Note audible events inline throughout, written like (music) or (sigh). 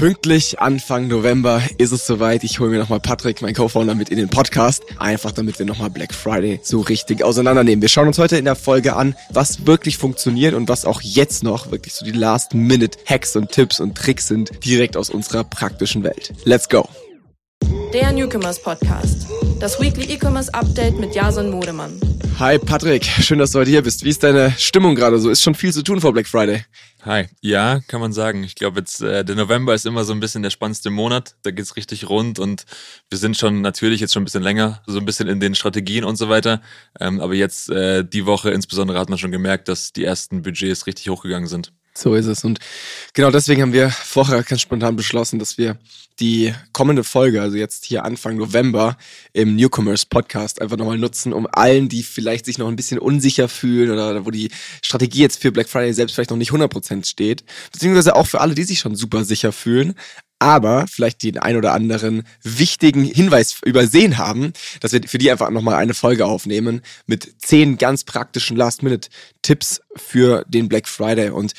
Pünktlich Anfang November ist es soweit. Ich hole mir nochmal Patrick, mein Co-Founder, mit in den Podcast. Einfach damit wir nochmal Black Friday so richtig auseinandernehmen. Wir schauen uns heute in der Folge an, was wirklich funktioniert und was auch jetzt noch wirklich so die Last-Minute-Hacks und Tipps und Tricks sind, direkt aus unserer praktischen Welt. Let's go! Der Newcomers Podcast. Das Weekly E-Commerce Update mit Jason Modemann. Hi Patrick, schön, dass du heute hier bist. Wie ist deine Stimmung gerade so? Ist schon viel zu tun vor Black Friday. Hi, ja, kann man sagen. Ich glaube jetzt, äh, der November ist immer so ein bisschen der spannendste Monat. Da geht's richtig rund und wir sind schon natürlich jetzt schon ein bisschen länger, so ein bisschen in den Strategien und so weiter. Ähm, aber jetzt äh, die Woche insbesondere hat man schon gemerkt, dass die ersten Budgets richtig hochgegangen sind. So ist es. Und genau deswegen haben wir vorher ganz spontan beschlossen, dass wir die kommende Folge, also jetzt hier Anfang November im Newcomers Podcast einfach nochmal nutzen, um allen, die vielleicht sich noch ein bisschen unsicher fühlen oder wo die Strategie jetzt für Black Friday selbst vielleicht noch nicht 100% steht, beziehungsweise auch für alle, die sich schon super sicher fühlen, aber vielleicht den ein oder anderen wichtigen Hinweis übersehen haben, dass wir für die einfach nochmal eine Folge aufnehmen mit zehn ganz praktischen Last-Minute-Tipps für den Black Friday. Und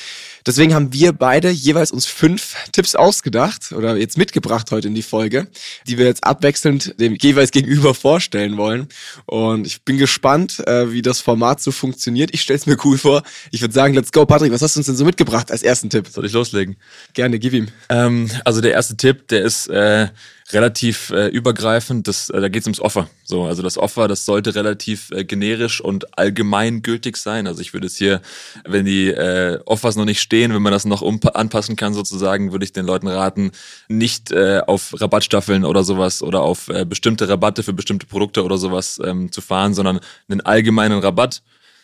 deswegen haben wir beide jeweils uns fünf Tipps ausgedacht oder jetzt mitgebracht heute in die Folge, die wir jetzt abwechselnd dem jeweils gegenüber vorstellen wollen. Und ich bin gespannt, äh, wie das Format so funktioniert. Ich stelle es mir cool vor. Ich würde sagen, let's go. Patrick, was hast du uns denn so mitgebracht als ersten Tipp? Soll ich loslegen? Gerne, gib ihm. Ähm, also der erste Tipp, der ist äh, relativ äh, übergreifend. Das, äh, da geht es ums Offer. So, also das Offer, das sollte relativ äh, generisch und allgemein gültig sein. Also ich würde es hier, wenn die äh, Offers noch nicht stehen, wenn man das noch anpassen kann sozusagen, würde ich den Leuten raten, nicht äh, auf Rabattstaffeln oder sowas oder auf äh, bestimmte Rabatte für bestimmte Produkte oder sowas ähm, zu fahren, sondern einen allgemeinen Rabatt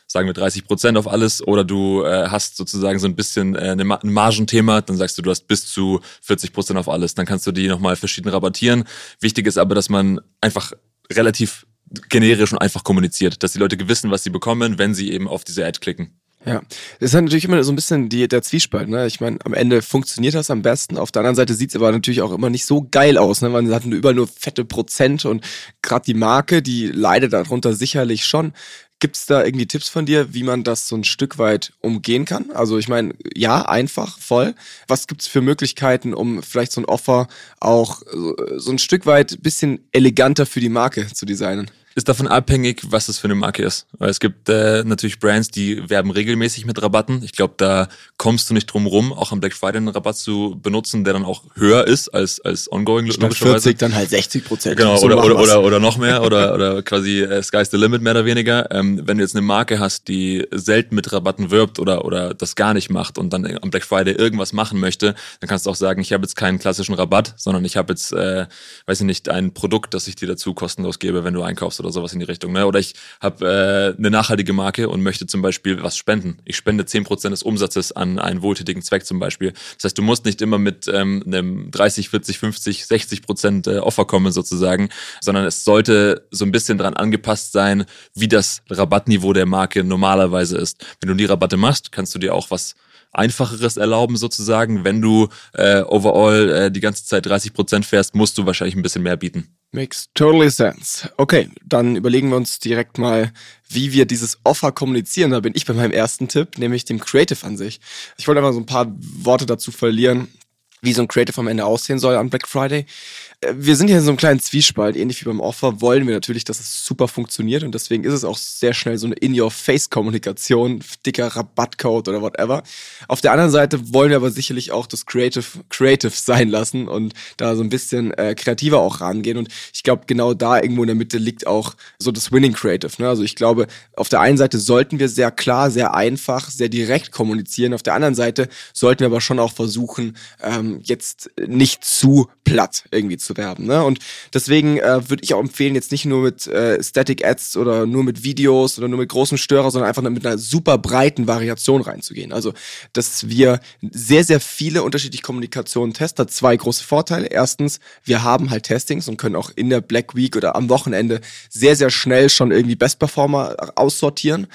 sagen wir 30 Prozent auf alles oder du äh, hast sozusagen so ein bisschen äh, ein Margenthema, dann sagst du, du hast bis zu 40 Prozent auf alles. Dann kannst du die nochmal verschieden rabattieren. Wichtig ist aber, dass man einfach relativ generisch und einfach kommuniziert, dass die Leute wissen, was sie bekommen, wenn sie eben auf diese Ad klicken. Ja, das ist natürlich immer so ein bisschen die, der Zwiespalt. Ne? Ich meine, am Ende funktioniert das am besten. Auf der anderen Seite sieht es aber natürlich auch immer nicht so geil aus. Ne? Man hat überall nur fette Prozent und gerade die Marke, die leidet darunter sicherlich schon. Gibt es da irgendwie Tipps von dir, wie man das so ein Stück weit umgehen kann? Also ich meine, ja, einfach, voll. Was gibt es für Möglichkeiten, um vielleicht so ein Offer auch so ein Stück weit bisschen eleganter für die Marke zu designen? Ist davon abhängig, was es für eine Marke ist. Weil es gibt äh, natürlich Brands, die werben regelmäßig mit Rabatten. Ich glaube, da kommst du nicht drum rum, auch am Black Friday einen Rabatt zu benutzen, der dann auch höher ist als als ongoing. Statt 40 dann halt 60 Prozent. Genau, oder, oder, oder, oder noch mehr oder, oder quasi äh, sky's the limit mehr oder weniger. Ähm, wenn du jetzt eine Marke hast, die selten mit Rabatten wirbt oder, oder das gar nicht macht und dann am Black Friday irgendwas machen möchte, dann kannst du auch sagen, ich habe jetzt keinen klassischen Rabatt, sondern ich habe jetzt, äh, weiß ich nicht, ein Produkt, das ich dir dazu kostenlos gebe, wenn du einkaufst oder oder sowas in die Richtung. Ne? Oder ich habe äh, eine nachhaltige Marke und möchte zum Beispiel was spenden. Ich spende zehn Prozent des Umsatzes an einen wohltätigen Zweck zum Beispiel. Das heißt, du musst nicht immer mit ähm, einem 30, 40, 50, 60 Prozent äh, Offer kommen sozusagen, sondern es sollte so ein bisschen dran angepasst sein, wie das Rabattniveau der Marke normalerweise ist. Wenn du die Rabatte machst, kannst du dir auch was Einfacheres erlauben sozusagen. Wenn du äh, overall äh, die ganze Zeit 30 Prozent fährst, musst du wahrscheinlich ein bisschen mehr bieten. Makes totally sense. Okay, dann überlegen wir uns direkt mal, wie wir dieses Offer kommunizieren. Da bin ich bei meinem ersten Tipp, nämlich dem Creative an sich. Ich wollte einfach so ein paar Worte dazu verlieren, wie so ein Creative am Ende aussehen soll an Black Friday. Äh, wir sind hier in so einem kleinen Zwiespalt, ähnlich wie beim Offer, wollen wir natürlich, dass es super funktioniert und deswegen ist es auch sehr schnell so eine In-Your-Face-Kommunikation, dicker Rabattcode oder whatever. Auf der anderen Seite wollen wir aber sicherlich auch das Creative Creative sein lassen und da so ein bisschen äh, kreativer auch rangehen und ich glaube, genau da irgendwo in der Mitte liegt auch so das Winning Creative. Ne? Also ich glaube, auf der einen Seite sollten wir sehr klar, sehr einfach, sehr direkt kommunizieren, auf der anderen Seite sollten wir aber schon auch versuchen, ähm, jetzt nicht zu platt irgendwie zu zu werben. Ne? Und deswegen äh, würde ich auch empfehlen, jetzt nicht nur mit äh, Static Ads oder nur mit Videos oder nur mit großem Störer, sondern einfach mit einer super breiten Variation reinzugehen. Also, dass wir sehr, sehr viele unterschiedliche Kommunikationen testen, hat zwei große Vorteile. Erstens, wir haben halt Testings und können auch in der Black Week oder am Wochenende sehr, sehr schnell schon irgendwie Best Performer aussortieren.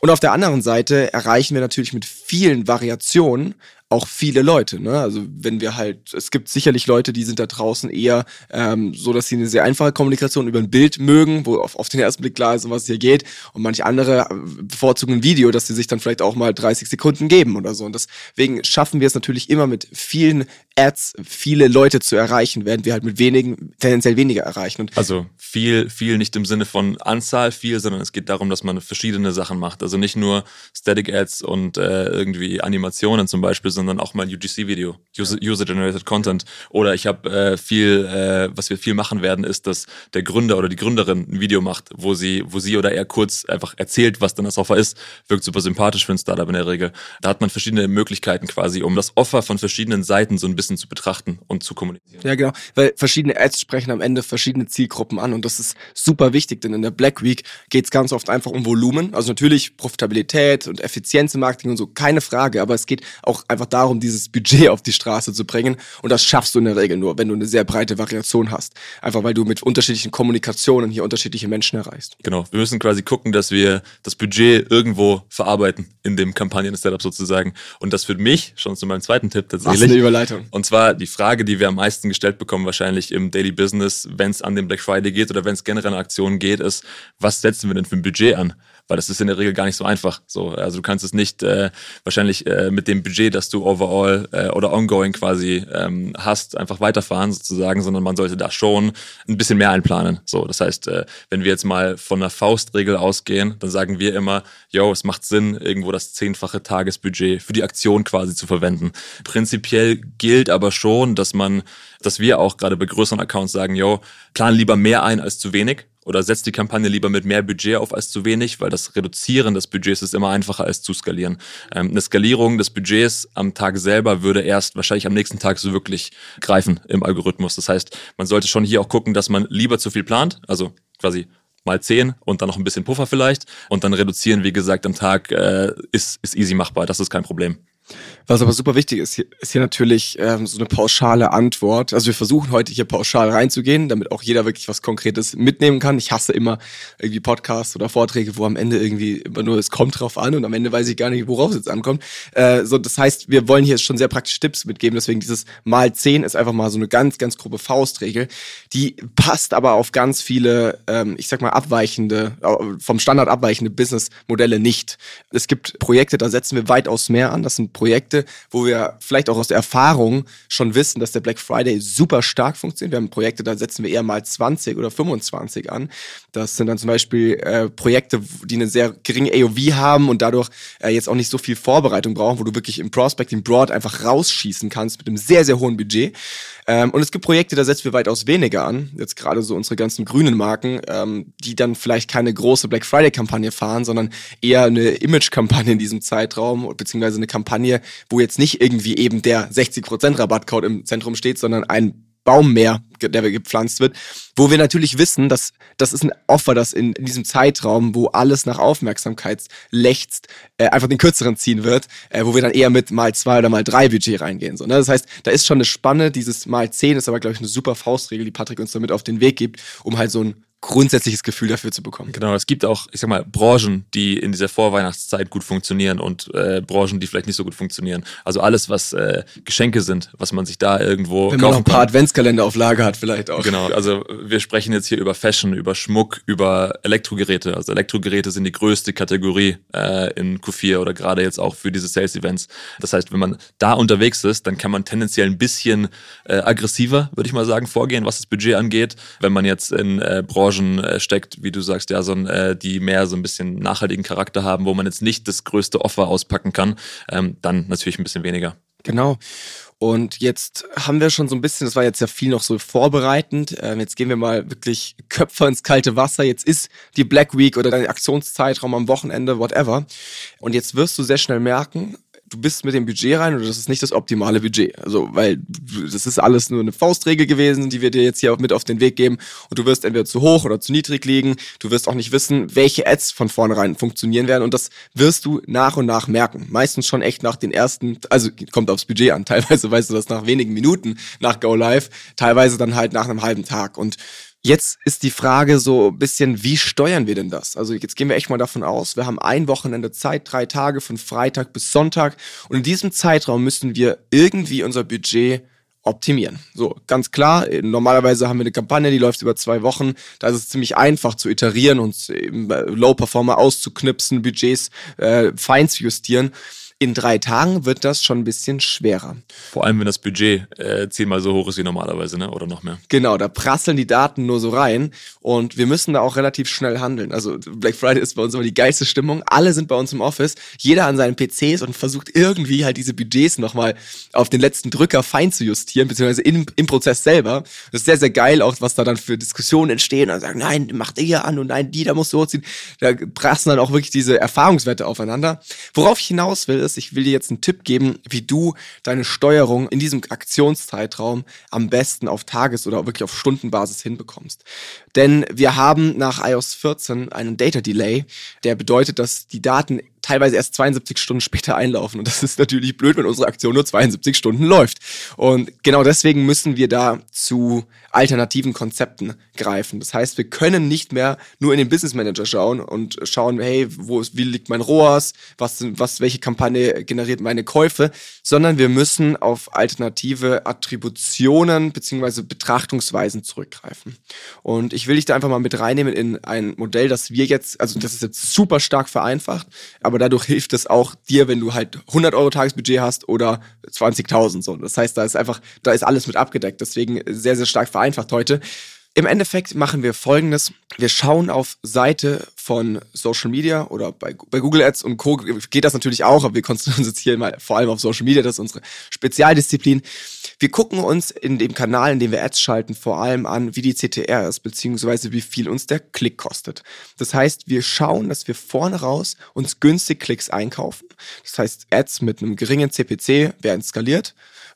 Und auf der anderen Seite erreichen wir natürlich mit vielen Variationen auch viele Leute. Ne? Also wenn wir halt, es gibt sicherlich Leute, die sind da draußen eher ähm, so, dass sie eine sehr einfache Kommunikation über ein Bild mögen, wo auf, auf den ersten Blick klar ist, um was es hier geht. Und manche andere äh, bevorzugen ein Video, dass sie sich dann vielleicht auch mal 30 Sekunden geben oder so. Und deswegen schaffen wir es natürlich immer mit vielen Ads, viele Leute zu erreichen, während wir halt mit wenigen tendenziell weniger erreichen. Und also viel, viel nicht im Sinne von Anzahl viel, sondern es geht darum, dass man verschiedene Sachen macht. Also nicht nur Static Ads und äh, irgendwie Animationen zum Beispiel, sondern auch mal UGC-Video, User-Generated Content. Oder ich habe äh, viel, äh, was wir viel machen werden, ist, dass der Gründer oder die Gründerin ein Video macht, wo sie, wo sie oder er kurz einfach erzählt, was dann das Offer ist. Wirkt super sympathisch für ein Startup in der Regel. Da hat man verschiedene Möglichkeiten quasi, um das Offer von verschiedenen Seiten so ein bisschen zu betrachten und zu kommunizieren. Ja, genau. Weil verschiedene Ads sprechen am Ende verschiedene Zielgruppen an und das ist super wichtig, denn in der Black Week geht es ganz oft einfach um Volumen. Also natürlich Profitabilität und Effizienz im Marketing und so, keine Frage, aber es geht auch einfach darum, dieses Budget auf die Straße zu bringen und das schaffst du in der Regel nur, wenn du eine sehr breite Variation hast. Einfach weil du mit unterschiedlichen Kommunikationen hier unterschiedliche Menschen erreichst. Genau. Wir müssen quasi gucken, dass wir das Budget irgendwo verarbeiten in dem Kampagnen-Setup sozusagen. Und das für mich schon zu meinem zweiten Tipp tatsächlich. Was eine Überleitung. Und zwar die Frage, die wir am meisten gestellt bekommen, wahrscheinlich im Daily Business, wenn es an den Black Friday geht oder wenn es generell an Aktionen geht, ist, was setzen wir denn für ein Budget an? Weil das ist in der Regel gar nicht so einfach. So, also du kannst es nicht äh, wahrscheinlich äh, mit dem Budget, das du overall äh, oder ongoing quasi ähm, hast, einfach weiterfahren sozusagen, sondern man sollte da schon ein bisschen mehr einplanen. So, das heißt, äh, wenn wir jetzt mal von einer Faustregel ausgehen, dann sagen wir immer, yo, es macht Sinn, irgendwo das zehnfache Tagesbudget für die Aktion quasi zu verwenden. Prinzipiell gilt aber schon, dass man, dass wir auch gerade bei größeren Accounts sagen, yo, plan lieber mehr ein als zu wenig oder setzt die Kampagne lieber mit mehr Budget auf als zu wenig, weil das Reduzieren des Budgets ist immer einfacher als zu skalieren. Ähm, eine Skalierung des Budgets am Tag selber würde erst wahrscheinlich am nächsten Tag so wirklich greifen im Algorithmus. Das heißt, man sollte schon hier auch gucken, dass man lieber zu viel plant, also quasi mal zehn und dann noch ein bisschen Puffer vielleicht und dann reduzieren, wie gesagt, am Tag äh, ist, ist easy machbar, das ist kein Problem. Was aber super wichtig ist, ist hier natürlich ähm, so eine pauschale Antwort. Also wir versuchen heute hier pauschal reinzugehen, damit auch jeder wirklich was Konkretes mitnehmen kann. Ich hasse immer irgendwie Podcasts oder Vorträge, wo am Ende irgendwie immer nur es kommt drauf an und am Ende weiß ich gar nicht, worauf es jetzt ankommt. Äh, so, das heißt, wir wollen hier schon sehr praktische Tipps mitgeben. Deswegen dieses mal zehn ist einfach mal so eine ganz, ganz grobe Faustregel. Die passt aber auf ganz viele, ähm, ich sag mal, abweichende, vom Standard abweichende Businessmodelle nicht. Es gibt Projekte, da setzen wir weitaus mehr an. Das sind Projekte, wo wir vielleicht auch aus der Erfahrung schon wissen, dass der Black Friday super stark funktioniert. Wir haben Projekte, da setzen wir eher mal 20 oder 25 an. Das sind dann zum Beispiel äh, Projekte, die eine sehr geringe AOV haben und dadurch äh, jetzt auch nicht so viel Vorbereitung brauchen, wo du wirklich im Prospecting Broad einfach rausschießen kannst mit einem sehr, sehr hohen Budget. Ähm, und es gibt Projekte, da setzen wir weitaus weniger an. Jetzt gerade so unsere ganzen grünen Marken, ähm, die dann vielleicht keine große Black Friday-Kampagne fahren, sondern eher eine Image-Kampagne in diesem Zeitraum, beziehungsweise eine Kampagne, wo jetzt nicht irgendwie eben der 60% Rabattcode im Zentrum steht, sondern ein Baum mehr, der gepflanzt wird, wo wir natürlich wissen, dass das ist ein Offer, das in, in diesem Zeitraum, wo alles nach Aufmerksamkeit lechzt, äh, einfach den kürzeren ziehen wird, äh, wo wir dann eher mit mal zwei oder mal drei Budget reingehen. So, ne? Das heißt, da ist schon eine Spanne, dieses mal zehn ist aber, glaube ich, eine super Faustregel, die Patrick uns damit auf den Weg gibt, um halt so ein grundsätzliches Gefühl dafür zu bekommen. Genau, es gibt auch, ich sag mal, Branchen, die in dieser Vorweihnachtszeit gut funktionieren und äh, Branchen, die vielleicht nicht so gut funktionieren. Also alles, was äh, Geschenke sind, was man sich da irgendwo Wenn man noch ein paar kann. Adventskalender auf Lager hat, vielleicht auch. Genau, also wir sprechen jetzt hier über Fashion, über Schmuck, über Elektrogeräte. Also Elektrogeräte sind die größte Kategorie äh, in Q4 oder gerade jetzt auch für diese Sales-Events. Das heißt, wenn man da unterwegs ist, dann kann man tendenziell ein bisschen äh, aggressiver, würde ich mal sagen, vorgehen, was das Budget angeht. Wenn man jetzt in äh, Branchen Branchen äh, steckt, wie du sagst, ja, so äh, die mehr so ein bisschen nachhaltigen Charakter haben, wo man jetzt nicht das größte Offer auspacken kann, ähm, dann natürlich ein bisschen weniger. Genau. Und jetzt haben wir schon so ein bisschen, das war jetzt ja viel noch so vorbereitend. Ähm, jetzt gehen wir mal wirklich Köpfer ins kalte Wasser. Jetzt ist die Black Week oder dein Aktionszeitraum am Wochenende, whatever. Und jetzt wirst du sehr schnell merken, du bist mit dem Budget rein und das ist nicht das optimale Budget. Also, weil das ist alles nur eine Faustregel gewesen, die wir dir jetzt hier mit auf den Weg geben und du wirst entweder zu hoch oder zu niedrig liegen. Du wirst auch nicht wissen, welche Ads von vornherein funktionieren werden und das wirst du nach und nach merken. Meistens schon echt nach den ersten, also kommt aufs Budget an. (laughs) Teilweise weißt du das nach wenigen Minuten nach Go Live, teilweise dann halt nach einem halben Tag und Jetzt ist die Frage so ein bisschen, wie steuern wir denn das? Also jetzt gehen wir echt mal davon aus, wir haben ein Wochenende Zeit, drei Tage von Freitag bis Sonntag und in diesem Zeitraum müssen wir irgendwie unser Budget optimieren. So, ganz klar, normalerweise haben wir eine Kampagne, die läuft über zwei Wochen. Da ist es ziemlich einfach zu iterieren und Low-Performer auszuknipsen, Budgets äh, fein zu justieren. In drei Tagen wird das schon ein bisschen schwerer. Vor allem, wenn das Budget äh, zehnmal so hoch ist wie normalerweise, ne? oder noch mehr. Genau, da prasseln die Daten nur so rein und wir müssen da auch relativ schnell handeln. Also Black Friday ist bei uns immer die geilste Stimmung. Alle sind bei uns im Office, jeder an seinen PCs und versucht irgendwie halt diese Budgets nochmal auf den letzten Drücker fein zu justieren, beziehungsweise im, im Prozess selber. Das ist sehr, sehr geil, auch was da dann für Diskussionen entstehen und sagen, nein, mach der hier an und nein, die, da muss so ziehen. Da prasseln dann auch wirklich diese Erfahrungswerte aufeinander. Worauf ich hinaus will, ist, ist, ich will dir jetzt einen Tipp geben, wie du deine Steuerung in diesem Aktionszeitraum am besten auf Tages- oder wirklich auf Stundenbasis hinbekommst. Denn wir haben nach iOS 14 einen Data Delay, der bedeutet, dass die Daten teilweise erst 72 Stunden später einlaufen. Und das ist natürlich blöd, wenn unsere Aktion nur 72 Stunden läuft. Und genau deswegen müssen wir da zu alternativen Konzepten greifen. Das heißt, wir können nicht mehr nur in den Business Manager schauen und schauen, hey, wo wie liegt mein ROAS, was, was, welche Kampagne generiert meine Käufe, sondern wir müssen auf alternative Attributionen beziehungsweise Betrachtungsweisen zurückgreifen. Und ich will dich da einfach mal mit reinnehmen in ein Modell, das wir jetzt, also das ist jetzt super stark vereinfacht, aber dadurch hilft es auch dir, wenn du halt 100 Euro Tagesbudget hast oder 20.000 so. Das heißt, da ist einfach, da ist alles mit abgedeckt. Deswegen sehr, sehr stark vereinfacht heute. Im Endeffekt machen wir folgendes. Wir schauen auf Seite von Social Media oder bei, bei Google Ads und Co. geht das natürlich auch, aber wir konzentrieren uns jetzt hier mal vor allem auf Social Media, das ist unsere Spezialdisziplin. Wir gucken uns in dem Kanal, in dem wir Ads schalten, vor allem an, wie die CTR ist, beziehungsweise wie viel uns der Klick kostet. Das heißt, wir schauen, dass wir vorne raus uns günstig Klicks einkaufen. Das heißt, Ads mit einem geringen CPC werden skaliert.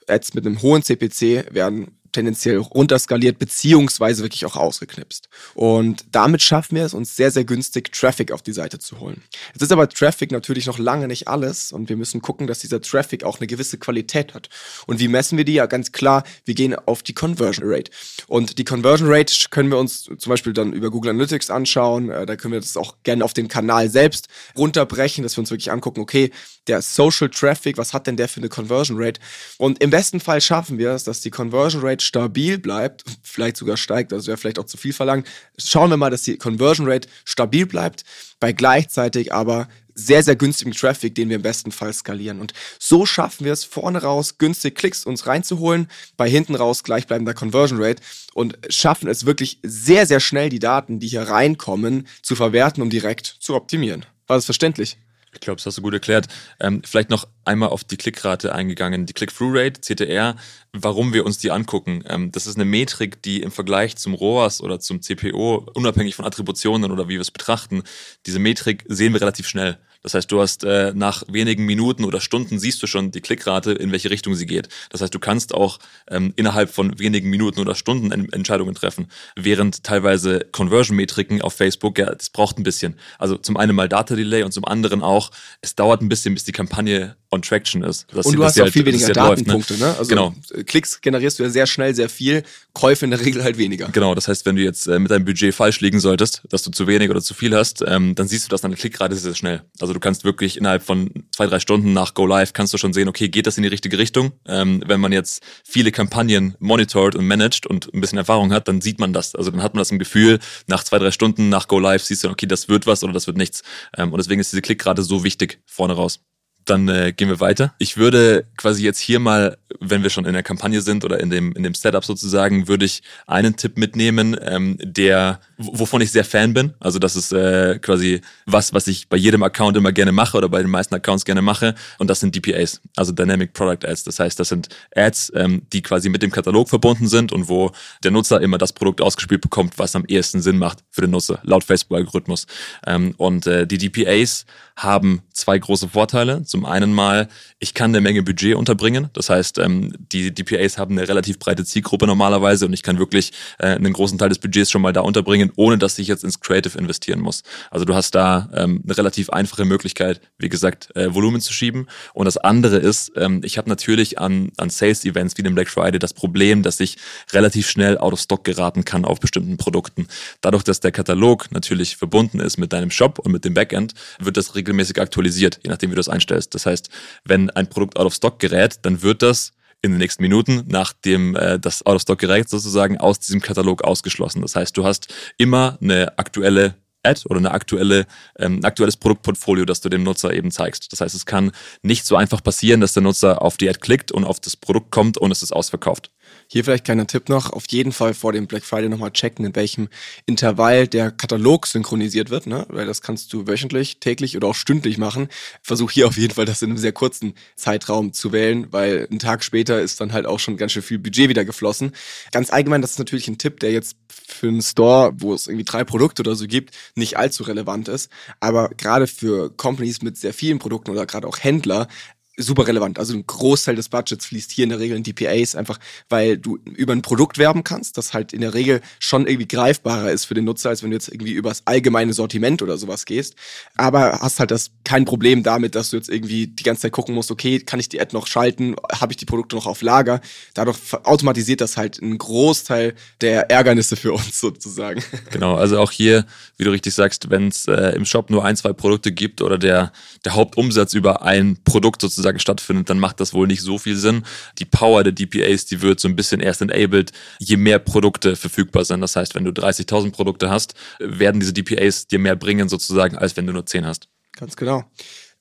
Ads mit einem hohen CPC werden tendenziell runterskaliert, beziehungsweise wirklich auch ausgeknipst. Und damit schaffen wir es, uns sehr, sehr günstig Traffic auf die Seite zu holen. Jetzt ist aber Traffic natürlich noch lange nicht alles und wir müssen gucken, dass dieser Traffic auch eine gewisse Qualität hat. Und wie messen wir die? Ja, ganz klar, wir gehen auf die Conversion Rate. Und die Conversion Rate können wir uns zum Beispiel dann über Google Analytics anschauen. Äh, da können wir das auch gerne auf den Kanal selbst runterbrechen, dass wir uns wirklich angucken, okay, der Social Traffic, was hat denn der für eine Conversion Rate? Und im besten Fall schaffen wir es, dass die Conversion Rate stabil bleibt, vielleicht sogar steigt, das wäre vielleicht auch zu viel verlangt. Schauen wir mal, dass die Conversion Rate stabil bleibt, bei gleichzeitig aber sehr, sehr günstigem Traffic, den wir im besten Fall skalieren. Und so schaffen wir es, vorne raus günstig Klicks uns reinzuholen, bei hinten raus gleichbleibender Conversion Rate und schaffen es wirklich sehr, sehr schnell, die Daten, die hier reinkommen, zu verwerten, um direkt zu optimieren. War das verständlich? Ich glaube, das hast du gut erklärt. Ähm, vielleicht noch einmal auf die Klickrate eingegangen. Die Click-Through-Rate, CTR, warum wir uns die angucken. Ähm, das ist eine Metrik, die im Vergleich zum ROAS oder zum CPO, unabhängig von Attributionen oder wie wir es betrachten, diese Metrik sehen wir relativ schnell. Das heißt, du hast äh, nach wenigen Minuten oder Stunden siehst du schon die Klickrate, in welche Richtung sie geht. Das heißt, du kannst auch ähm, innerhalb von wenigen Minuten oder Stunden en Entscheidungen treffen, während teilweise Conversion-Metriken auf Facebook, ja, das braucht ein bisschen. Also zum einen mal Data Delay und zum anderen auch, es dauert ein bisschen, bis die Kampagne on Traction ist. und du hast auch halt, viel weniger Datenpunkte, läuft, ne? ne? Also genau. Klicks generierst du ja sehr schnell sehr viel, Käufe in der Regel halt weniger. Genau, das heißt, wenn du jetzt äh, mit deinem Budget falsch liegen solltest, dass du zu wenig oder zu viel hast, ähm, dann siehst du das an der Klickrate sehr schnell. Also du kannst wirklich innerhalb von zwei, drei Stunden nach Go Live kannst du schon sehen, okay, geht das in die richtige Richtung? Ähm, wenn man jetzt viele Kampagnen monitort und managt und ein bisschen Erfahrung hat, dann sieht man das. Also dann hat man das im Gefühl, nach zwei, drei Stunden nach Go Live siehst du, okay, das wird was oder das wird nichts. Ähm, und deswegen ist diese Klickrate so wichtig vorne raus dann äh, gehen wir weiter. Ich würde quasi jetzt hier mal, wenn wir schon in der Kampagne sind oder in dem, in dem Setup sozusagen, würde ich einen Tipp mitnehmen, ähm, der, wovon ich sehr Fan bin. Also das ist äh, quasi was, was ich bei jedem Account immer gerne mache oder bei den meisten Accounts gerne mache. Und das sind DPAs, also Dynamic Product Ads. Das heißt, das sind Ads, ähm, die quasi mit dem Katalog verbunden sind und wo der Nutzer immer das Produkt ausgespielt bekommt, was am ehesten Sinn macht für den Nutzer, laut Facebook-Algorithmus. Ähm, und äh, die DPAs haben zwei große Vorteile. Zum einen mal, ich kann eine Menge Budget unterbringen. Das heißt, ähm, die DPAs haben eine relativ breite Zielgruppe normalerweise und ich kann wirklich äh, einen großen Teil des Budgets schon mal da unterbringen bringen, ohne dass ich jetzt ins Creative investieren muss. Also du hast da ähm, eine relativ einfache Möglichkeit, wie gesagt, äh, Volumen zu schieben. Und das andere ist, ähm, ich habe natürlich an, an Sales-Events wie dem Black Friday das Problem, dass ich relativ schnell out of stock geraten kann auf bestimmten Produkten. Dadurch, dass der Katalog natürlich verbunden ist mit deinem Shop und mit dem Backend, wird das regelmäßig aktualisiert, je nachdem, wie du das einstellst. Das heißt, wenn ein Produkt out of stock gerät, dann wird das in den nächsten Minuten, nachdem äh, das Out of Stock gerät, sozusagen aus diesem Katalog ausgeschlossen. Das heißt, du hast immer eine aktuelle Ad oder eine aktuelle, ähm, aktuelles Produktportfolio, das du dem Nutzer eben zeigst. Das heißt, es kann nicht so einfach passieren, dass der Nutzer auf die Ad klickt und auf das Produkt kommt und es ist ausverkauft. Hier vielleicht kleiner Tipp noch, auf jeden Fall vor dem Black Friday nochmal checken, in welchem Intervall der Katalog synchronisiert wird, ne? weil das kannst du wöchentlich, täglich oder auch stündlich machen. Versuch hier auf jeden Fall das in einem sehr kurzen Zeitraum zu wählen, weil ein Tag später ist dann halt auch schon ganz schön viel Budget wieder geflossen. Ganz allgemein, das ist natürlich ein Tipp, der jetzt für einen Store, wo es irgendwie drei Produkte oder so gibt, nicht allzu relevant ist. Aber gerade für Companies mit sehr vielen Produkten oder gerade auch Händler super relevant. Also ein Großteil des Budgets fließt hier in der Regel in DPAs, einfach weil du über ein Produkt werben kannst, das halt in der Regel schon irgendwie greifbarer ist für den Nutzer, als wenn du jetzt irgendwie übers allgemeine Sortiment oder sowas gehst. Aber hast halt das kein Problem damit, dass du jetzt irgendwie die ganze Zeit gucken musst, okay, kann ich die Ad noch schalten, habe ich die Produkte noch auf Lager? Dadurch automatisiert das halt einen Großteil der Ärgernisse für uns sozusagen. Genau, also auch hier, wie du richtig sagst, wenn es äh, im Shop nur ein, zwei Produkte gibt oder der, der Hauptumsatz über ein Produkt sozusagen sozusagen stattfindet, dann macht das wohl nicht so viel Sinn. Die Power der DPAs, die wird so ein bisschen erst enabled, je mehr Produkte verfügbar sind. Das heißt, wenn du 30.000 Produkte hast, werden diese DPAs dir mehr bringen sozusagen, als wenn du nur 10 hast. Ganz genau.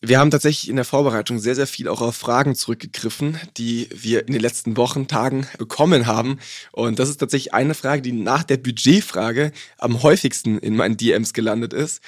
Wir haben tatsächlich in der Vorbereitung sehr, sehr viel auch auf Fragen zurückgegriffen, die wir in den letzten Wochen, Tagen bekommen haben. Und das ist tatsächlich eine Frage, die nach der Budgetfrage am häufigsten in meinen DMs gelandet ist.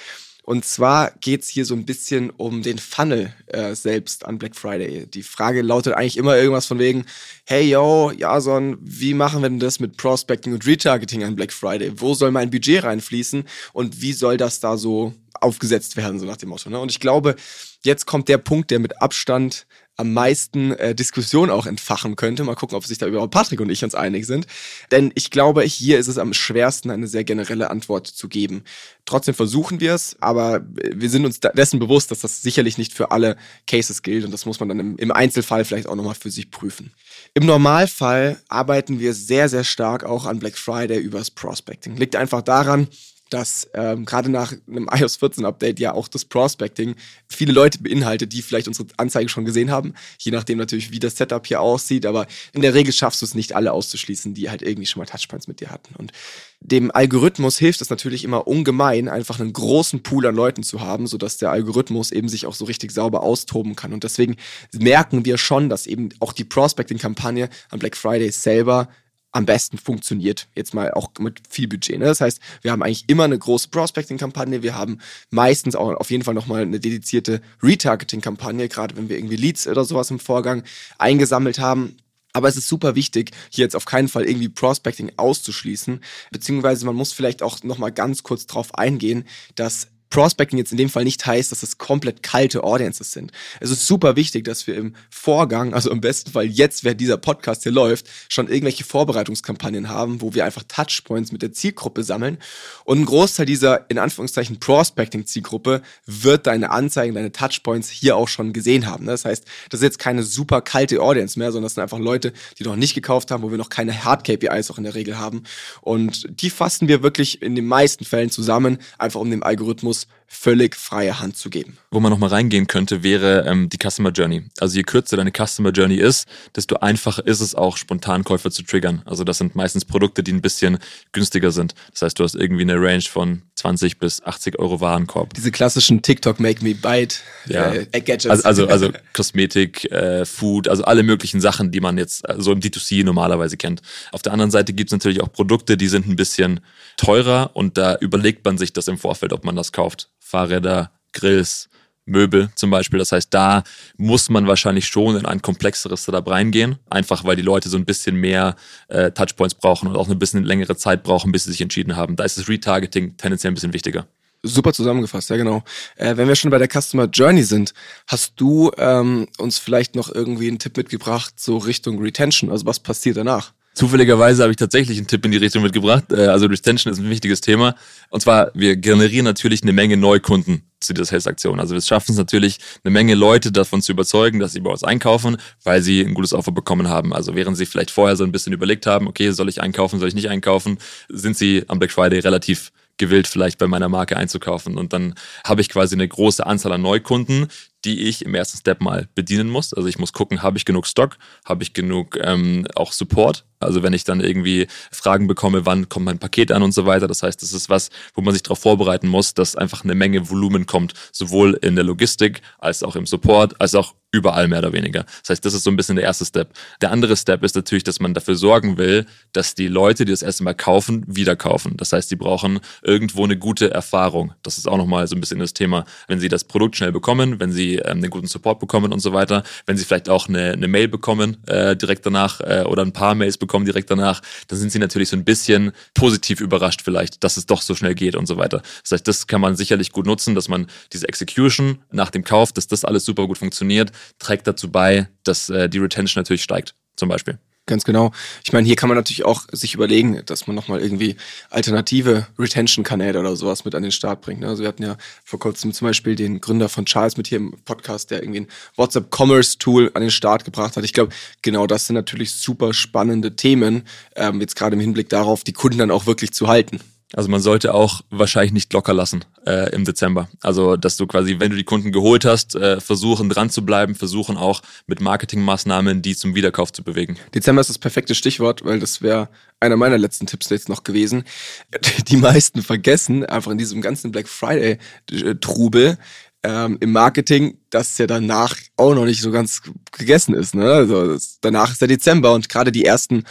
Und zwar geht's hier so ein bisschen um den Funnel äh, selbst an Black Friday. Die Frage lautet eigentlich immer irgendwas von wegen, hey yo, Jason, wie machen wir denn das mit Prospecting und Retargeting an Black Friday? Wo soll mein Budget reinfließen und wie soll das da so aufgesetzt werden, so nach dem Motto. Ne? Und ich glaube, jetzt kommt der Punkt, der mit Abstand am meisten äh, Diskussion auch entfachen könnte. Mal gucken, ob sich da überhaupt Patrick und ich uns einig sind. Denn ich glaube, hier ist es am schwersten, eine sehr generelle Antwort zu geben. Trotzdem versuchen wir es, aber wir sind uns dessen bewusst, dass das sicherlich nicht für alle Cases gilt und das muss man dann im, im Einzelfall vielleicht auch nochmal für sich prüfen. Im Normalfall arbeiten wir sehr, sehr stark auch an Black Friday übers Prospecting. Liegt einfach daran, dass ähm, gerade nach einem (laughs) iOS 14 Update ja auch das Prospecting viele Leute beinhaltet, die vielleicht unsere Anzeige schon gesehen haben, je nachdem natürlich, wie das Setup hier aussieht, aber in der Regel schaffst du es nicht alle auszuschließen, die halt irgendwie schon mal Touchpoints mit dir hatten. Und dem Algorithmus hilft es natürlich immer ungemein, einfach einen großen Pool an Leuten zu haben, sodass der Algorithmus eben sich auch so richtig sauber austoben kann. Und deswegen merken wir schon, dass eben auch die Prospecting-Kampagne am Black Friday selber am besten funktioniert. Jetzt mal auch mit viel Budget. Ne? Das heißt, wir haben eigentlich immer eine große Prospecting-Kampagne. Wir haben meistens auch auf jeden Fall nochmal eine dedizierte Retargeting-Kampagne, gerade wenn wir irgendwie Leads oder sowas im Vorgang eingesammelt haben. Aber es ist super wichtig, hier jetzt auf keinen Fall irgendwie Prospecting auszuschließen. Beziehungsweise man muss vielleicht auch nochmal ganz kurz drauf eingehen, dass Prospecting jetzt in dem Fall nicht heißt, dass es komplett kalte Audiences sind. Es ist super wichtig, dass wir im Vorgang, also im besten Fall jetzt, während dieser Podcast hier läuft, schon irgendwelche Vorbereitungskampagnen haben, wo wir einfach Touchpoints mit der Zielgruppe sammeln. Und ein Großteil dieser, in Anführungszeichen, Prospecting-Zielgruppe wird deine Anzeigen, deine Touchpoints hier auch schon gesehen haben. Das heißt, das ist jetzt keine super kalte Audience mehr, sondern das sind einfach Leute, die noch nicht gekauft haben, wo wir noch keine Hard-KPIs auch in der Regel haben. Und die fassen wir wirklich in den meisten Fällen zusammen, einfach um dem Algorithmus deals völlig freie Hand zu geben. Wo man nochmal reingehen könnte, wäre ähm, die Customer Journey. Also je kürzer deine Customer Journey ist, desto einfacher ist es auch, Spontankäufer zu triggern. Also das sind meistens Produkte, die ein bisschen günstiger sind. Das heißt, du hast irgendwie eine Range von 20 bis 80 Euro Warenkorb. Diese klassischen TikTok Make Me Bite ja. äh, Gadgets. Also, also, also (laughs) Kosmetik, äh, Food, also alle möglichen Sachen, die man jetzt äh, so im D2C normalerweise kennt. Auf der anderen Seite gibt es natürlich auch Produkte, die sind ein bisschen teurer und da überlegt man sich das im Vorfeld, ob man das kauft. Fahrräder, Grills, Möbel zum Beispiel. Das heißt, da muss man wahrscheinlich schon in ein komplexeres Setup reingehen, einfach weil die Leute so ein bisschen mehr äh, Touchpoints brauchen und auch ein bisschen längere Zeit brauchen, bis sie sich entschieden haben. Da ist das Retargeting tendenziell ein bisschen wichtiger. Super zusammengefasst, ja genau. Äh, wenn wir schon bei der Customer Journey sind, hast du ähm, uns vielleicht noch irgendwie einen Tipp mitgebracht, so Richtung Retention? Also was passiert danach? Zufälligerweise habe ich tatsächlich einen Tipp in die Richtung mitgebracht. Äh, also Retention ist ein wichtiges Thema. Und zwar, wir generieren natürlich eine Menge Neukunden zu dieser Sales-Aktion. Also wir schaffen es natürlich, eine Menge Leute davon zu überzeugen, dass sie bei uns einkaufen, weil sie ein gutes Offer bekommen haben. Also während sie vielleicht vorher so ein bisschen überlegt haben, okay, soll ich einkaufen, soll ich nicht einkaufen, sind sie am Black Friday relativ gewillt, vielleicht bei meiner Marke einzukaufen. Und dann habe ich quasi eine große Anzahl an Neukunden, die ich im ersten Step mal bedienen muss. Also ich muss gucken, habe ich genug Stock, habe ich genug ähm, auch Support. Also wenn ich dann irgendwie Fragen bekomme, wann kommt mein Paket an und so weiter. Das heißt, das ist was, wo man sich darauf vorbereiten muss, dass einfach eine Menge Volumen kommt, sowohl in der Logistik als auch im Support, als auch überall mehr oder weniger. Das heißt, das ist so ein bisschen der erste Step. Der andere Step ist natürlich, dass man dafür sorgen will, dass die Leute, die das erste Mal kaufen, wieder kaufen. Das heißt, die brauchen irgendwo eine gute Erfahrung. Das ist auch nochmal so ein bisschen das Thema. Wenn sie das Produkt schnell bekommen, wenn sie ähm, einen guten Support bekommen und so weiter, wenn sie vielleicht auch eine, eine Mail bekommen äh, direkt danach äh, oder ein paar Mails bekommen direkt danach, dann sind sie natürlich so ein bisschen positiv überrascht vielleicht, dass es doch so schnell geht und so weiter. Das heißt, das kann man sicherlich gut nutzen, dass man diese Execution nach dem Kauf, dass das alles super gut funktioniert, trägt dazu bei, dass äh, die Retention natürlich steigt, zum Beispiel. Ganz genau. Ich meine, hier kann man natürlich auch sich überlegen, dass man nochmal irgendwie alternative Retention-Kanäle oder sowas mit an den Start bringt. Also wir hatten ja vor kurzem zum Beispiel den Gründer von Charles mit hier im Podcast, der irgendwie ein WhatsApp-Commerce-Tool an den Start gebracht hat. Ich glaube, genau das sind natürlich super spannende Themen, ähm, jetzt gerade im Hinblick darauf, die Kunden dann auch wirklich zu halten. Also man sollte auch wahrscheinlich nicht locker lassen äh, im Dezember. Also dass du quasi, wenn du die Kunden geholt hast, äh, versuchen dran zu bleiben, versuchen auch mit Marketingmaßnahmen die zum Wiederkauf zu bewegen. Dezember ist das perfekte Stichwort, weil das wäre einer meiner letzten Tipps jetzt noch gewesen. (laughs) Die meisten vergessen einfach in diesem ganzen Black Friday äh, Trubel ähm, im Marketing, dass ja danach auch noch nicht so ganz gegessen ist. Ne? Also danach ist der Dezember und gerade die ersten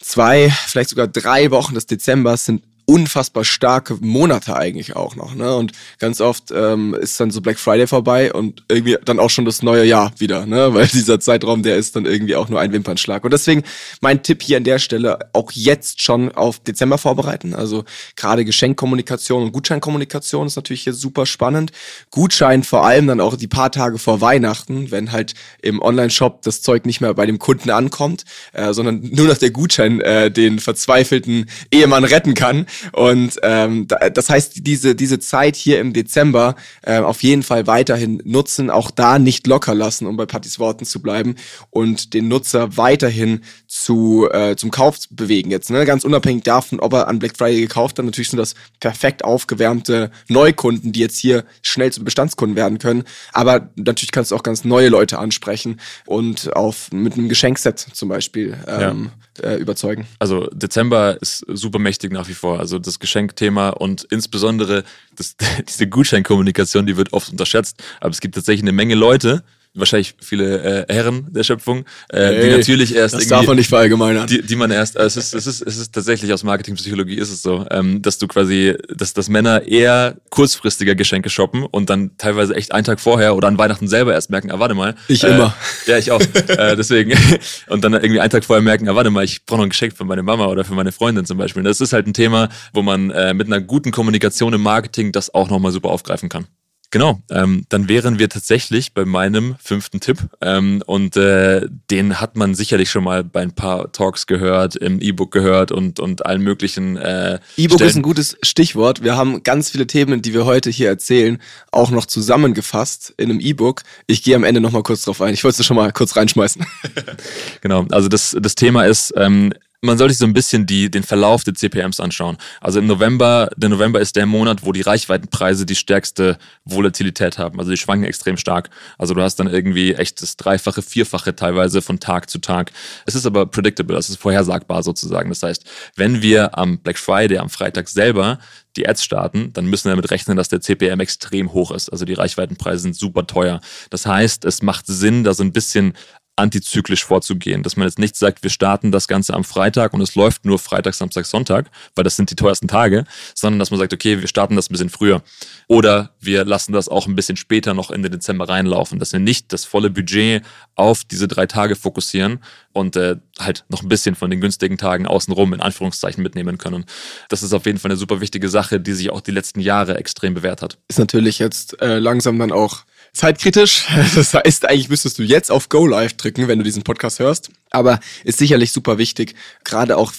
zwei, vielleicht sogar drei Wochen des Dezembers sind unfassbar starke Monate eigentlich auch noch. Ne? Und ganz oft ähm, ist dann so Black Friday vorbei und irgendwie dann auch schon das neue Jahr wieder, ne? (laughs) weil dieser Zeitraum, der ist dann irgendwie auch nur ein Wimpernschlag. Und deswegen mein Tipp hier an der Stelle, auch jetzt schon auf Dezember vorbereiten. Also gerade Geschenkkommunikation und Gutscheinkommunikation ist natürlich hier super spannend. Gutschein vor allem dann auch die paar Tage vor Weihnachten, wenn halt im Online-Shop das Zeug nicht mehr bei dem Kunden ankommt, äh, sondern nur noch der Gutschein äh, den verzweifelten Ehemann retten kann und ähm, das heißt, diese, diese Zeit hier im Dezember äh, auf jeden Fall weiterhin nutzen, auch da nicht locker lassen, um bei Pattys Worten zu bleiben und den Nutzer weiterhin zu, äh, zum Kauf bewegen jetzt. Ne? Ganz unabhängig davon, ob er an Black Friday gekauft hat. Natürlich sind das perfekt aufgewärmte Neukunden, die jetzt hier schnell zu Bestandskunden werden können. Aber natürlich kannst du auch ganz neue Leute ansprechen und auf mit einem Geschenkset zum Beispiel ähm, ja. Äh, überzeugen. Also Dezember ist super mächtig nach wie vor. Also das Geschenkthema und insbesondere das, (laughs) diese Gutscheinkommunikation, die wird oft unterschätzt. Aber es gibt tatsächlich eine Menge Leute, wahrscheinlich viele äh, Herren der Schöpfung, äh, hey, die natürlich erst das darf man nicht verallgemeinern. Die, die man erst, äh, es ist, es ist, es ist tatsächlich aus Marketingpsychologie ist es so, ähm, dass du quasi, dass, dass Männer eher kurzfristiger Geschenke shoppen und dann teilweise echt einen Tag vorher oder an Weihnachten selber erst merken, ah warte mal. Ich äh, immer. (laughs) Ja, ich auch. äh, deswegen (laughs) und dann irgendwie einen Tag vorher merken, ah warte mal, ich brauche noch ein Geschenk für meine Mama oder für meine Freundin zum Beispiel. Das ist halt ein Thema, wo man äh, mit einer guten Kommunikation im Marketing das auch nochmal super aufgreifen kann. Genau, ähm, dann wären wir tatsächlich bei meinem fünften Tipp ähm, und äh, den hat man sicherlich schon mal bei ein paar Talks gehört, im E-Book gehört und, und allen möglichen. Äh, E-Book ist ein gutes Stichwort. Wir haben ganz viele Themen, die wir heute hier erzählen, auch noch zusammengefasst in einem E-Book. Ich gehe am Ende nochmal kurz drauf ein. Ich wollte es schon mal kurz reinschmeißen. (laughs) genau, also das, das Thema ist ähm, man sollte sich so ein bisschen die, den Verlauf der CPMs anschauen. Also im November, der November ist der Monat, wo die Reichweitenpreise die stärkste Volatilität haben. Also die schwanken extrem stark. Also du hast dann irgendwie echt das Dreifache, Vierfache teilweise von Tag zu Tag. Es ist aber predictable, es ist vorhersagbar sozusagen. Das heißt, wenn wir am Black Friday, am Freitag selber die Ads starten, dann müssen wir damit rechnen, dass der CPM extrem hoch ist. Also die Reichweitenpreise sind super teuer. Das heißt, es macht Sinn, da so ein bisschen antizyklisch vorzugehen. Dass man jetzt nicht sagt, wir starten das Ganze am Freitag und es läuft nur Freitag, Samstag, Sonntag, weil das sind die teuersten Tage, sondern dass man sagt, okay, wir starten das ein bisschen früher. Oder wir lassen das auch ein bisschen später noch in den Dezember reinlaufen, dass wir nicht das volle Budget auf diese drei Tage fokussieren und äh, halt noch ein bisschen von den günstigen Tagen außenrum in Anführungszeichen mitnehmen können. Das ist auf jeden Fall eine super wichtige Sache, die sich auch die letzten Jahre extrem bewährt hat. Ist natürlich jetzt äh, langsam dann auch zeitkritisch. (laughs) Das heißt, eigentlich müsstest du jetzt auf Go Live drücken, wenn du diesen Podcast hörst. Aber ist sicherlich super wichtig, gerade auch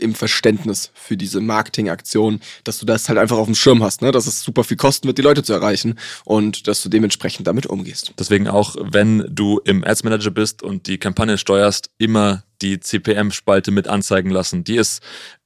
im Verständnis für diese Marketingaktion, dass du das halt einfach auf dem Schirm hast, ne? dass es super viel kosten wird, die Leute zu erreichen und dass du dementsprechend damit umgehst. Deswegen auch, wenn du im Ads Manager bist und die Kampagne steuerst, immer die CPM-Spalte mit anzeigen lassen. Die ist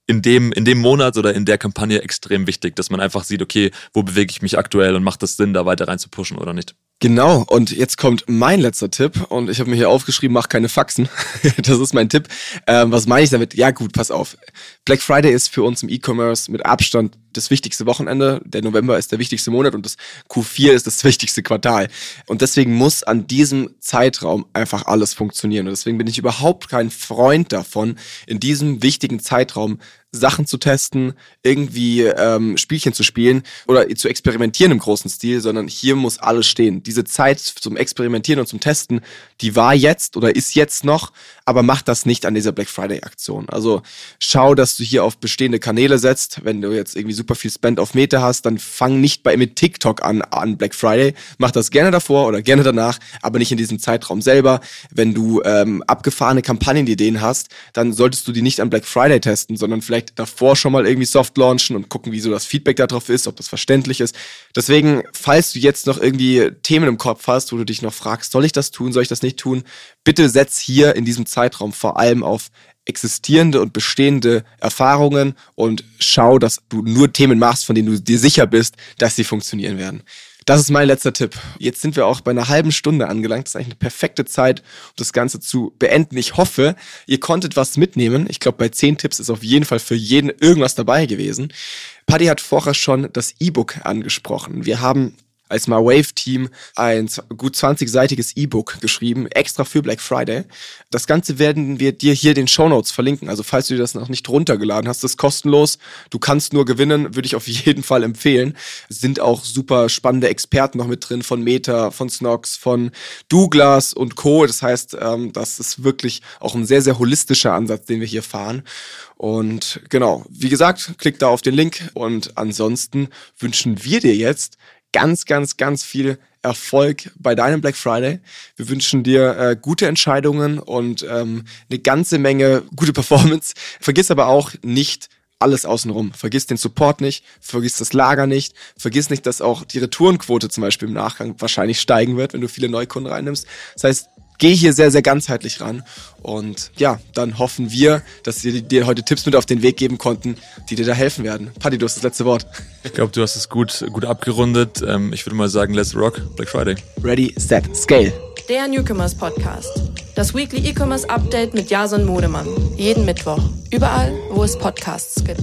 in dem, in dem Monat oder in der Kampagne extrem wichtig, dass man einfach sieht, okay, wo bewege ich mich aktuell und macht das Sinn, da weiter rein zu pushen oder nicht. Genau, und jetzt kommt mein letzter Tipp und ich habe mir hier aufgeschrieben, mach keine Faxen. (laughs) das ist mein Tipp. Ähm, was meine ich damit? Ja gut, pass auf. Black Friday ist für uns im E-Commerce mit Abstand das wichtigste Wochenende. Der November ist der wichtigste Monat und das Q4 ist das wichtigste Quartal. Und deswegen muss an diesem Zeitraum einfach alles funktionieren. Und deswegen bin ich überhaupt kein Freund davon, in diesem wichtigen Zeitraum Sachen zu testen, irgendwie ähm, Spielchen zu spielen oder zu experimentieren im großen Stil, sondern hier muss alles stehen. Diese Zeit zum Experimentieren und zum Testen, die war jetzt oder ist jetzt noch, aber mach das nicht an dieser Black Friday Aktion. Also schau, dass du hier auf bestehende Kanäle setzt. Wenn du jetzt irgendwie super viel Spend auf Meta hast, dann fang nicht bei mit TikTok an an Black Friday. Mach das gerne davor oder gerne danach, aber nicht in diesem Zeitraum selber. Wenn du ähm, abgefahrene Kampagnenideen hast, dann solltest du die nicht an Black Friday testen, sondern vielleicht davor schon mal irgendwie soft launchen und gucken, wie so das Feedback darauf ist, ob das verständlich ist. Deswegen, falls du jetzt noch irgendwie Themen im Kopf hast, wo du dich noch fragst, soll ich das tun, soll ich das nicht tun, bitte setz hier in diesem Zeitraum vor allem auf existierende und bestehende Erfahrungen und schau, dass du nur Themen machst, von denen du dir sicher bist, dass sie funktionieren werden. Das ist mein letzter Tipp. Jetzt sind wir auch bei einer halben Stunde angelangt. Das ist eigentlich eine perfekte Zeit, um das Ganze zu beenden. Ich hoffe, ihr konntet was mitnehmen. Ich glaube, bei zehn Tipps ist auf jeden Fall für jeden irgendwas dabei gewesen. Paddy hat vorher schon das E-Book angesprochen. Wir haben als My Wave Team ein gut 20-seitiges E-Book geschrieben, extra für Black Friday. Das Ganze werden wir dir hier den Show Notes verlinken. Also falls du dir das noch nicht runtergeladen hast, ist kostenlos. Du kannst nur gewinnen, würde ich auf (laughs) jeden Fall empfehlen. Es sind auch super spannende Experten noch mit drin von Meta, von Snox, von Douglas und Co. Das heißt, ähm, das ist wirklich auch ein sehr, sehr holistischer Ansatz, den wir hier fahren. Und genau, wie gesagt, klick da auf den Link und ansonsten wünschen wir dir jetzt ganz, ganz, ganz viel Erfolg bei deinem Black Friday. Wir wünschen dir äh, gute Entscheidungen und ähm, eine ganze Menge gute Performance. Vergiss aber auch nicht, alles außenrum. Vergiss den Support nicht, vergiss das Lager nicht, vergiss nicht, dass auch die Retourenquote zum Beispiel im Nachgang wahrscheinlich steigen wird, wenn du viele Neukunden reinnimmst. Das heißt, geh hier sehr, sehr ganzheitlich ran. Und ja, dann hoffen wir, dass wir dir heute Tipps mit auf den Weg geben konnten, die dir da helfen werden. Paddy, du hast das letzte Wort. Ich glaube, du hast es gut, gut abgerundet. Ähm, ich würde mal sagen, let's rock Black Friday. Ready, set, scale. Der Newcomers Podcast. Das Weekly E-Commerce Update mit Jason Modemann. Jeden Mittwoch. Überall, wo es Podcasts gibt.